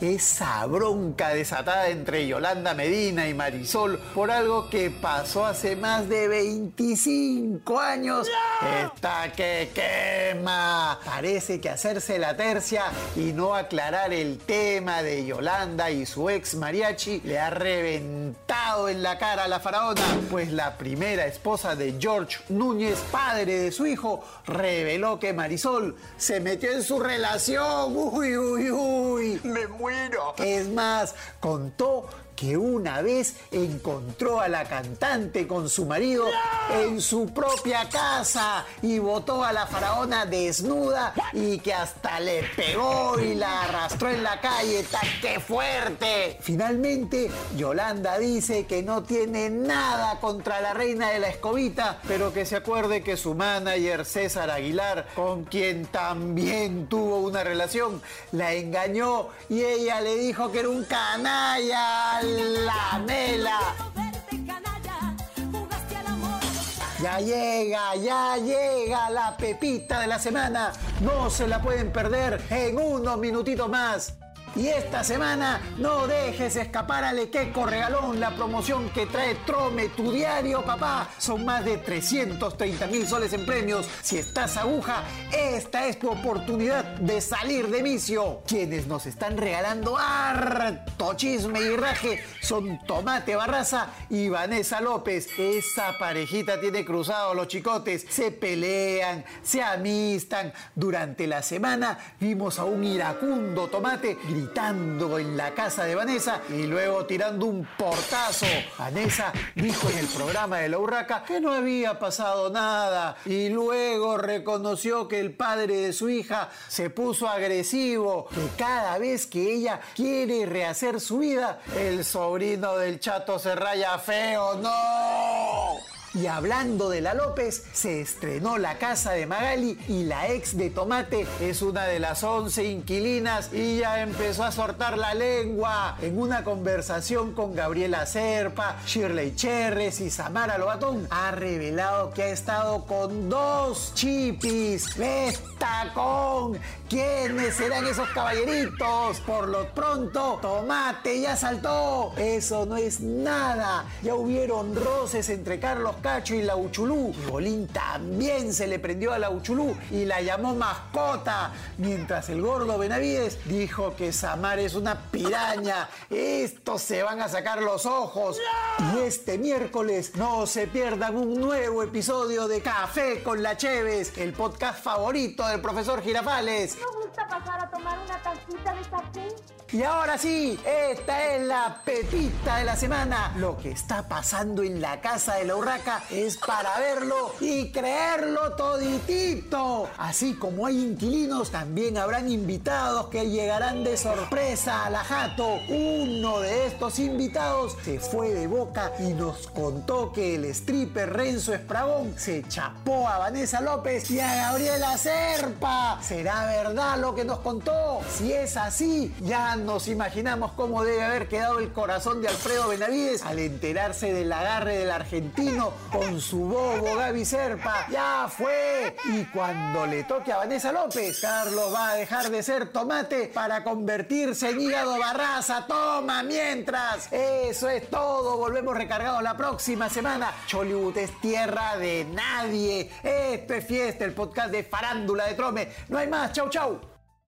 esa bronca desatada entre Yolanda Medina y Marisol por algo que pasó hace más de 25 años está que quema. Parece que hacerse la tercia y no aclarar el tema de Yolanda y su ex mariachi le ha reventado en la cara a la faraona, pues la primera esposa de George Núñez, padre de su hijo, reveló que Marisol se metió en su relación. Uy, uy, uy. Me es más, contó que una vez encontró a la cantante con su marido en su propia casa y botó a la faraona desnuda y que hasta le pegó y la arrastró en la calle. ¡Qué fuerte! Finalmente, Yolanda dice que no tiene nada contra la reina de la escobita, pero que se acuerde que su manager César Aguilar, con quien también tuvo una relación, la engañó y ella le dijo que era un canalla la mela. Ya llega, ya llega la pepita de la semana. No se la pueden perder en unos minutitos más. Y esta semana no dejes escapar a Lequeco Regalón, la promoción que trae Trome, tu diario, papá. Son más de 330 mil soles en premios. Si estás aguja, esta es tu oportunidad de salir de vicio. Quienes nos están regalando harto chisme y raje son Tomate Barraza y Vanessa López. Esa parejita tiene cruzados los chicotes. Se pelean, se amistan. Durante la semana vimos a un iracundo Tomate gritando en la casa de Vanessa y luego tirando un portazo. Vanessa dijo en el programa de la Urraca que no había pasado nada y luego reconoció que el padre de su hija se puso agresivo, que cada vez que ella quiere rehacer su vida, el sobrino del chato se raya feo. ¡No! Y hablando de la López, se estrenó La Casa de Magali y la ex de Tomate es una de las 11 inquilinas y ya empezó a soltar la lengua en una conversación con Gabriela Serpa, Shirley Cherres y Samara Lobatón. Ha revelado que ha estado con dos chipis. ¡Bestacón! ¿Quiénes serán esos caballeritos? Por lo pronto, Tomate ya saltó. Eso no es nada. Ya hubieron roces entre Carlos Cacho y la Uchulú. Y Bolín también se le prendió a la Uchulú y la llamó mascota. Mientras el gordo Benavides dijo que Samar es una piraña. Estos se van a sacar los ojos. Y este miércoles no se pierdan un nuevo episodio de Café con la Cheves, el podcast favorito del profesor Girafales. ¿No gusta pasar a tomar una tacita de café? Y ahora sí, esta es la pepita de la semana. Lo que está pasando en la casa de la urraca es para verlo y creerlo toditito. Así como hay inquilinos, también habrán invitados que llegarán de sorpresa a la jato. Uno de estos invitados se fue de boca y nos contó que el stripper Renzo Espragón se chapó a Vanessa López y a Gabriela Serpa. ¿Será verdad lo nos contó? Si es así, ya nos imaginamos cómo debe haber quedado el corazón de Alfredo Benavides al enterarse del agarre del argentino con su bobo Gaby Serpa. ¡Ya fue! Y cuando le toque a Vanessa López, Carlos va a dejar de ser tomate para convertirse en hígado barraza. ¡Toma mientras! Eso es todo. Volvemos recargados la próxima semana. Chollywood es tierra de nadie. Esto es fiesta, el podcast de farándula de Trome. No hay más. Chau, chau.